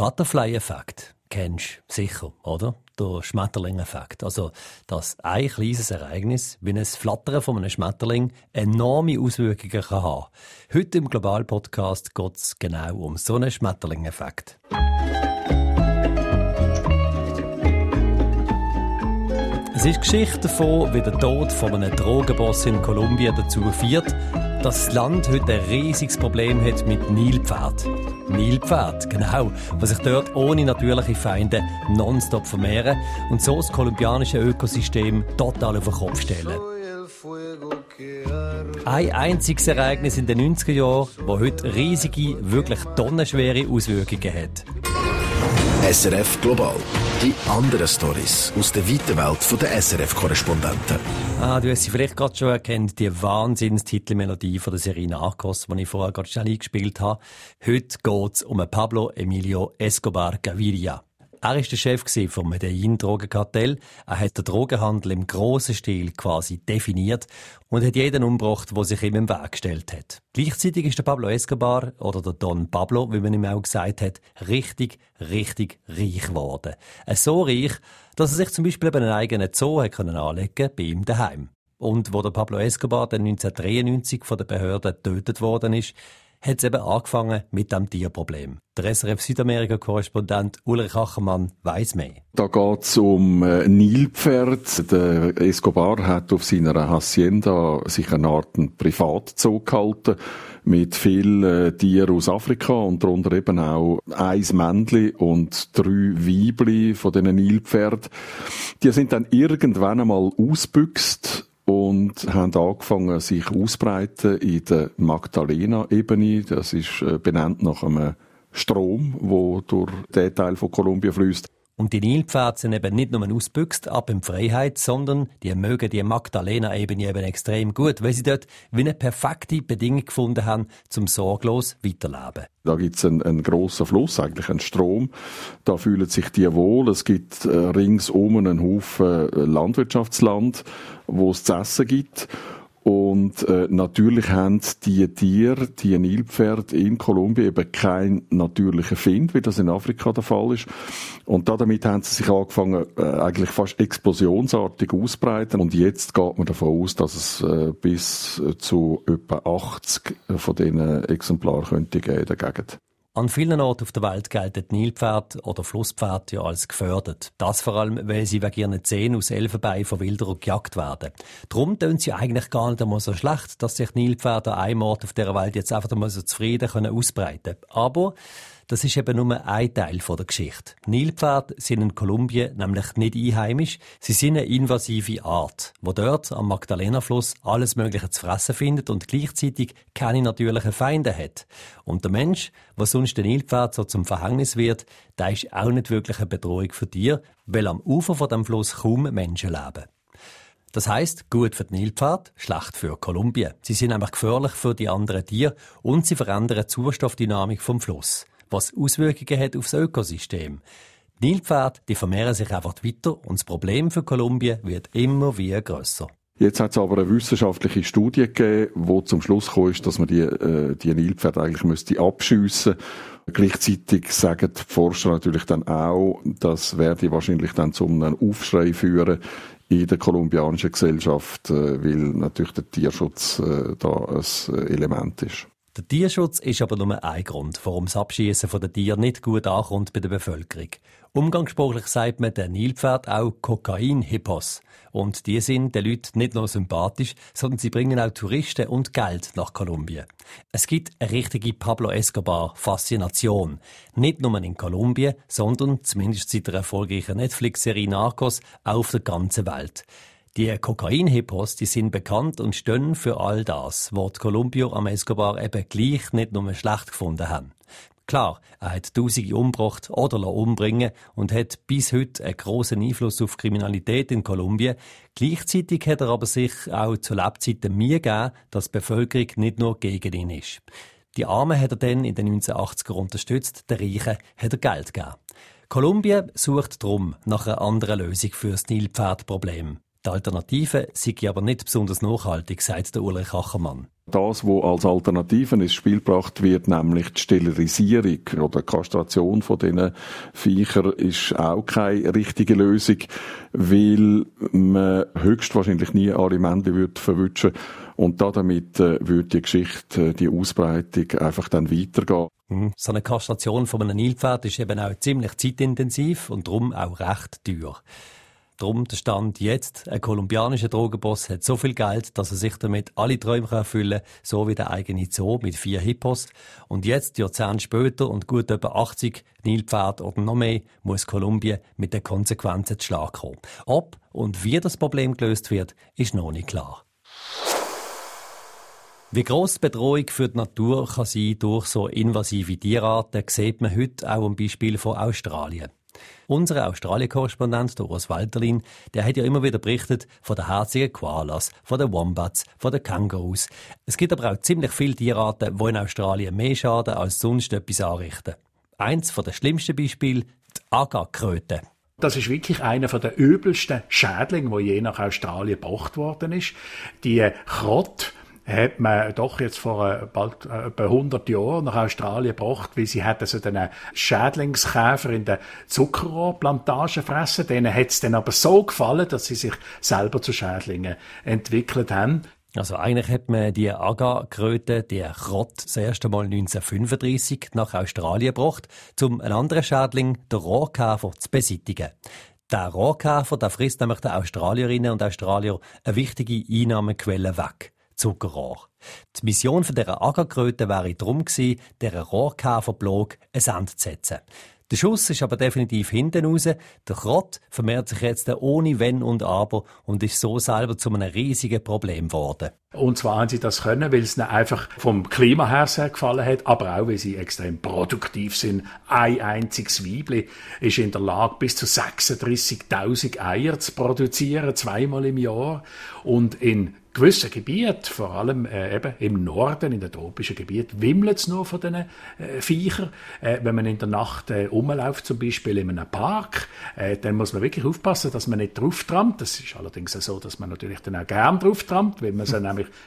Butterfly-Effekt kennst du sicher, oder? Der Schmetterling-Effekt. Also, dass ein kleines Ereignis, wie ein Flattern von einem Schmetterling, enorme Auswirkungen kann haben. Heute im Global-Podcast geht es genau um so einen Schmetterling-Effekt. Es ist Geschichte davon, wie der Tod von einem Drogenboss in Kolumbien dazu führt, dass das Land heute ein riesiges Problem hat mit Nilpferd. Nilpferd, genau, was sich dort ohne natürliche Feinde nonstop vermehren und so das kolumbianische Ökosystem total auf den Kopf stellen. Ein einziges Ereignis in den 90er Jahren, das heute riesige, wirklich tonnenschwere Auswirkungen hat. SRF Global. Die anderen Stories aus der weiten Welt der SRF-Korrespondenten. Ah, du hast sie vielleicht gerade schon erkannt, die Wahnsinnstitelmelodie von der Serie Narcos, die ich vorher gerade schnell eingespielt habe. Heute geht es um Pablo Emilio Escobar Gaviria. Er war der Chef vom Medellin-Drogenkartell. Er hat den Drogenhandel im grossen Stil quasi definiert und hat jeden umgebracht, der sich ihm im Weg gestellt hat. Gleichzeitig ist der Pablo Escobar, oder der Don Pablo, wie man ihm auch gesagt hat, richtig, richtig reich geworden. So reich, dass er sich zum Beispiel einen eigenen Zoo können anlegen bei ihm daheim. Und wo der Pablo Escobar dann 1993 von der Behörde getötet worden ist, hat es eben angefangen mit dem Tierproblem. Der SRF Südamerika-Korrespondent Ulrich Achermann weiss mehr. Da geht es um äh, Nilpferd. Der Escobar hat auf seiner Hacienda sich eine Art Privatzoo gehalten mit vielen äh, Tieren aus Afrika und darunter eben auch ein Männchen und drei Weibli von diesen Nilpferd. Die sind dann irgendwann einmal ausbüchst und haben angefangen, sich auszubreiten in der Magdalena-Ebene. Das ist äh, benannt nach einem Strom, wo durch den Teil von Kolumbien fließt. Und die Nilpferde sind eben nicht nur ausbüchst ab in Freiheit, sondern die mögen die Magdalena-Ebene eben extrem gut, weil sie dort wie eine perfekte Bedingung gefunden haben, zum sorglos weiterleben. Da gibt es einen, einen grossen Fluss, eigentlich einen Strom. Da fühlen sich die wohl. Es gibt äh, ringsum einen Haufen äh, Landwirtschaftsland, wo es zu essen gibt. Und äh, natürlich haben die Tiere, die Nilpferde in Kolumbien eben keinen natürlichen Find, wie das in Afrika der Fall ist. Und damit haben sie sich angefangen, äh, eigentlich fast explosionsartig auszubreiten. Und jetzt geht man davon aus, dass es äh, bis zu etwa 80 von diesen Exemplaren könnte geben in der Gegend. An vielen Orten auf der Welt gelten Nilpferd oder Flusspferd ja als gefördert. Das vor allem, weil sie wegen ihren Zähnen aus Elfenbein von Wilderern gejagt werden. Darum tun sie eigentlich gar nicht einmal so schlecht, dass sich Nilpferde an einem Ort auf der Welt jetzt einfach einmal so zufrieden ausbreiten können. Aber das ist eben nur ein Teil der Geschichte. Nilpferde sind in Kolumbien nämlich nicht einheimisch. Sie sind eine invasive Art, wo dort am Magdalena-Fluss alles Mögliche zu fressen findet und gleichzeitig keine natürlichen Feinde hat. Und der Mensch, was sonst den Nilpferd so zum Verhängnis wird, der ist auch nicht wirklich eine Bedrohung für dir, weil am Ufer von dem Fluss kaum Menschen leben. Das heißt, gut für die Nilpferd, schlecht für Kolumbien. Sie sind nämlich gefährlich für die anderen Tiere und sie verändern die Zustoffdynamik vom Fluss was Auswirkungen hat aufs Ökosystem. Die Nilpferde die vermehren sich einfach weiter und das Problem für Kolumbien wird immer wie grösser. Jetzt hat es aber eine wissenschaftliche Studie gegeben, wo zum Schluss kam, dass man die, äh, die Nilpferde eigentlich müsste abschiessen Gleichzeitig sagen die Forscher natürlich dann auch, das werde wahrscheinlich dann zu einem Aufschrei führen in der kolumbianischen Gesellschaft, äh, weil natürlich der Tierschutz äh, da ein Element ist. Der Tierschutz ist aber nur ein Grund, warum das Abschießen von den Tieren nicht gut ankommt bei der Bevölkerung. Umgangssprachlich sagt man den Nilpferd auch Kokain-Hippos. Und die sind den Leuten nicht nur sympathisch, sondern sie bringen auch Touristen und Geld nach Kolumbien. Es gibt eine richtige Pablo Escobar-Faszination. Nicht nur in Kolumbien, sondern, zumindest seit der erfolgreichen Netflix-Serie Narcos, auch auf der ganzen Welt. Die Kokain-Hippos, die sind bekannt und stehen für all das, was Columbio am Escobar eben gleich nicht nur schlecht gefunden haben. Klar, er hat Tausende umgebracht oder umbringen und hat bis heute einen grossen Einfluss auf Kriminalität in Kolumbien. Gleichzeitig hat er aber sich auch zu Lebzeiten Mühe gegeben, dass die Bevölkerung nicht nur gegen ihn ist. Die Armen hat er dann in den 1980er unterstützt, der Reichen hat er Geld gegeben. Kolumbien sucht drum nach einer anderen Lösung für das Nilpferdproblem. Die Alternative sei aber nicht besonders nachhaltig, sagt der Ulrich Achermann. Das, was als Alternative ins Spiel gebracht wird, nämlich die Sterilisierung oder Kastration von diesen Viechern, ist auch keine richtige Lösung, weil man höchstwahrscheinlich nie alle Männchen wird verwünschen und damit äh, würde die Geschichte, die Ausbreitung einfach dann weitergehen. Mhm. So eine Kastration von einem Nilpferd ist eben auch ziemlich zeitintensiv und darum auch recht teuer. Drum der Stand jetzt, ein kolumbianischer Drogenboss hat so viel Geld, dass er sich damit alle Träume erfüllen kann, so wie der eigene Zoo mit vier Hippos. Und jetzt, Jahrzehnte später und gut etwa 80 Nilpferde oder noch mehr, muss Kolumbien mit den Konsequenzen zu Schlag kommen. Ob und wie das Problem gelöst wird, ist noch nicht klar. Wie gross die Bedrohung für die Natur kann sein durch so invasive Tierarten, sieht man heute auch am Beispiel von Australien. Unser Australien-Korrespondent, der Urs Walterlin, der hat ja immer wieder berichtet von den herzigen Koalas, von den Wombats, von den Kängurus. Es gibt aber auch ziemlich viele Tierarten, die in Australien mehr schaden als sonst etwas anrichten. Eins den schlimmsten Beispielen, die Agakröte. Das ist wirklich einer der übelsten Schädlinge, wo je nach Australien gebracht worden ist. Die Krott, hat man doch jetzt vor äh, bald äh, etwa 100 Jahren nach Australien gebracht, weil sie hat also den Schädlingskäfer in der Zuckerrohrplantage fressen. Denen hat es dann aber so gefallen, dass sie sich selber zu Schädlingen entwickelt haben. Also eigentlich hat man die Agakröte, die Krott, das erste Mal 1935 nach Australien gebracht, um einen anderen Schädling, den Rohrkäfer, zu beseitigen. Der Rohrkäfer, der frisst nämlich den Australierinnen und Australier eine wichtige Einnahmequelle weg. Zuckerrohr. Die Mission dieser Ackerkröte wäre darum gewesen, dieser Rohrkäferblog ein Ende zu setzen. Der Schuss ist aber definitiv hinten raus. Der Krott vermehrt sich jetzt ohne Wenn und Aber und ist so selber zu einem riesigen Problem geworden. Und zwar haben sie das können, weil es ihnen einfach vom Klima her sehr gefallen hat, aber auch, weil sie extrem produktiv sind. Ein einziges Weibli ist in der Lage, bis zu 36.000 Eier zu produzieren, zweimal im Jahr. Und in gewissen Gebieten, vor allem äh, eben im Norden, in den tropischen Gebieten, wimmelt es nur von diesen äh, Viechern. Äh, wenn man in der Nacht äh, rumläuft, zum Beispiel in einem Park, äh, dann muss man wirklich aufpassen, dass man nicht drauf trampt. Das ist allerdings so, dass man natürlich dann auch gern drauf trampt, weil man sie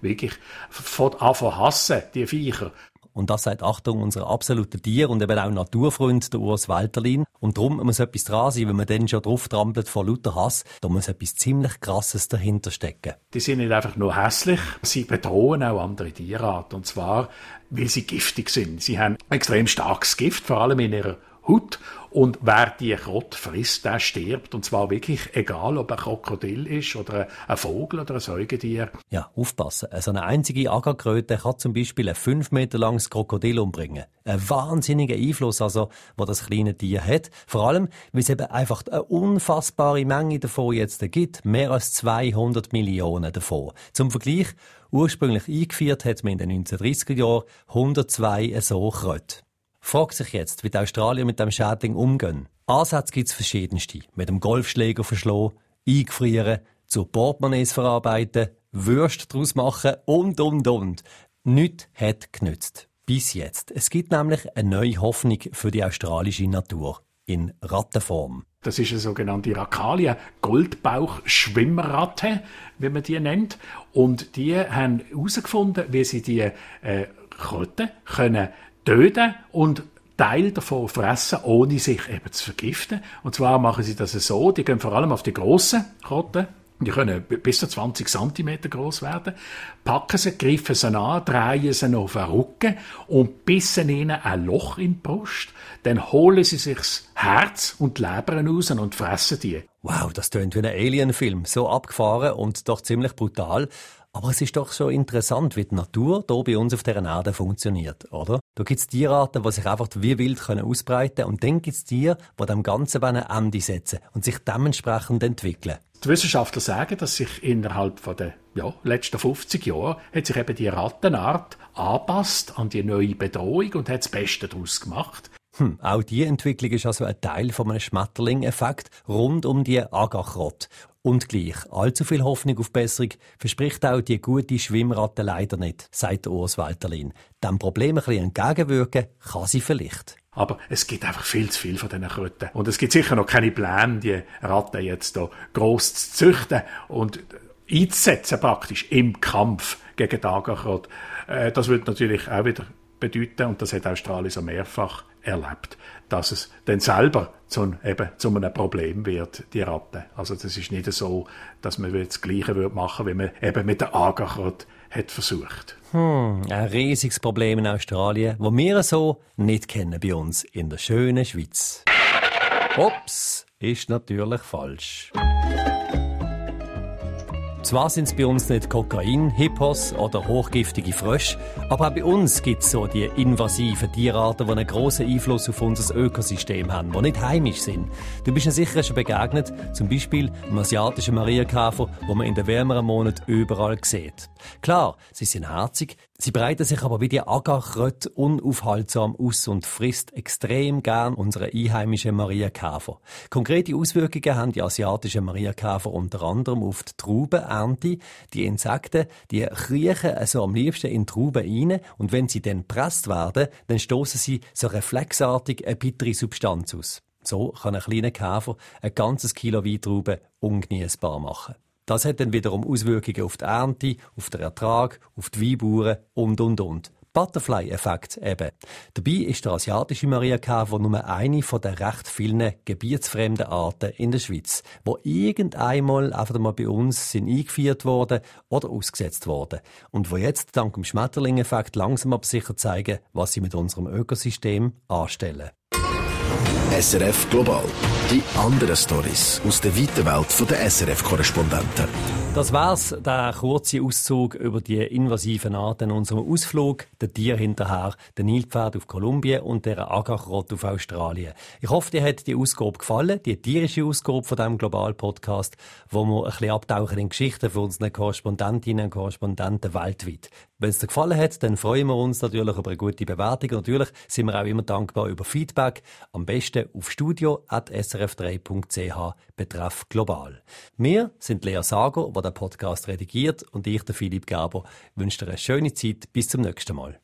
wirklich von Anfang hassen, die Viecher. Und das sagt Achtung unser absoluter Tier- und eben auch Naturfreund, der Urs Walterlin. Und darum muss etwas dran sein, wenn man dann schon drauf trampelt vor lauter Hass, da muss etwas ziemlich Krasses dahinter stecken. Die sind nicht einfach nur hässlich, sie bedrohen auch andere Tierarten. Und zwar, weil sie giftig sind. Sie haben extrem starkes Gift, vor allem in ihrer Haut. Und wer die Krott frisst, der stirbt. Und zwar wirklich egal, ob ein Krokodil ist oder ein Vogel oder ein Säugetier. Ja, aufpassen. So eine einzige Agakröte kann zum Beispiel ein fünf Meter langes Krokodil umbringen. Ein wahnsinniger Einfluss, also, wo das kleine Tier hat. Vor allem, weil es eben einfach eine unfassbare Menge davon jetzt gibt. Mehr als 200 Millionen davon. Zum Vergleich, ursprünglich eingeführt hat man in den 1930er Jahren 102 so Kröte. Fragt sich jetzt, wie die Australier mit dem Schädling umgehen. Ansätze gibt es verschiedenste. Mit dem Golfschläger verschlagen, eingefrieren, zu Portemonnaies verarbeiten, Würst daraus machen und, und, und. Nichts hat genützt. Bis jetzt. Es gibt nämlich eine neue Hoffnung für die australische Natur. In Rattenform. Das ist eine sogenannte Rakalia, Goldbauch-Schwimmratte, wie man die nennt. Und die haben herausgefunden, wie sie die äh, Kröten können töten und Teil davon fressen, ohne sich eben zu vergiften. Und zwar machen sie das so, die gehen vor allem auf die grossen Krotten, die können bis zu 20 cm groß werden, packen sie, greifen sie an, drehen sie auf den Rücken und bissen ihnen ein Loch in die Brust. Dann holen sie sich das Herz und die Leber raus und fressen die. Wow, das tönt wie ein Alien-Film. So abgefahren und doch ziemlich brutal. Aber es ist doch so interessant, wie die Natur hier bei uns auf dieser Erde funktioniert, oder? Da gibt es Tierarten, die sich einfach wie wild können ausbreiten können. Und dann gibt es Tiere, die dem Ganzen ein Ende setzen und sich dementsprechend entwickeln. Die Wissenschaftler sagen, dass sich innerhalb der ja, letzten 50 Jahre hat sich eben die Rattenart anpasst an die neue Bedrohung und hat das Beste daraus gemacht. Hm, auch die Entwicklung ist also ein Teil von einem Schmetterling-Effekt rund um die Agachrot. Und gleich, allzu viel Hoffnung auf Besserung verspricht auch die gute Schwimmratte leider nicht, sagt Urs Walterlin. Dem Problem ein bisschen entgegenwirken kann sie vielleicht. Aber es gibt einfach viel zu viel von diesen Kröten. Und es gibt sicher noch keine Pläne, die Ratten jetzt hier gross zu züchten und einzusetzen praktisch im Kampf gegen den Agarkrot. Äh, das wird natürlich auch wieder bedeuten, und das hat Australien so mehrfach erlebt, dass es dann selber zu, eben, zu einem Problem wird, die Ratte. Also das ist nicht so, dass man das Gleiche machen würde, wie man eben mit der Agarkrot hat versucht. Hm, ein riesiges Problem in Australien, wo wir so nicht kennen bei uns in der schönen Schweiz. Ups, ist natürlich falsch. Zwar sind es bei uns nicht Kokain, Hippos oder hochgiftige Frösche, aber auch bei uns gibt es so die invasiven Tierarten, die einen grossen Einfluss auf unser Ökosystem haben, die nicht heimisch sind. Du bist ihnen sicher schon begegnet, zum Beispiel dem asiatischen Marienkäfer, wo man in den wärmeren Monaten überall sieht. Klar, sie sind herzig, sie breiten sich aber wie die Agarkröte unaufhaltsam aus und frisst extrem gern unsere einheimischen Marienkäfer. Konkrete Auswirkungen haben die asiatischen Marienkäfer unter anderem auf die Trauben, Ernte. Die Insekten, die kriechen also am liebsten in Trauben rein und wenn sie dann presst werden, dann stoßen sie so reflexartig eine bittere Substanz aus. So kann ein kleiner Käfer ein ganzes Kilo Weintrauben ungenießbar machen. Das hat dann wiederum Auswirkungen auf die Ernte, auf den Ertrag, auf die Weinbauern und und und. Butterfly-Effekt eben. Dabei ist der asiatische Marienkäfer nur eine von den recht vielen gebietsfremden Arten in der Schweiz, wo irgendeinmal einfach mal bei uns sind eingeführt worden oder ausgesetzt worden und wo jetzt dank dem Schmetterling-Effekt langsam aber sicher zeigen, was sie mit unserem Ökosystem anstellen. SRF Global. Die anderen Stories aus der weiten Welt der SRF-Korrespondenten. Das war's, der kurze Auszug über die invasiven Arten unserem Ausflug, der Tier hinterher, der Nilpferd auf Kolumbien und der Agachrot auf Australien. Ich hoffe, dir hat die Ausgabe gefallen, die tierische Ausgabe von diesem Global-Podcast, wo wir ein bisschen abtauchen in Geschichten von unseren Korrespondentinnen und Korrespondenten weltweit. Wenn es dir gefallen hat, dann freuen wir uns natürlich über eine gute Bewertung. Natürlich sind wir auch immer dankbar über Feedback. Am besten auf studio.srf3.ch betreff global. Wir sind Lea Sager, der den Podcast redigiert und ich, der Philipp Gerber, wünsche dir eine schöne Zeit. Bis zum nächsten Mal.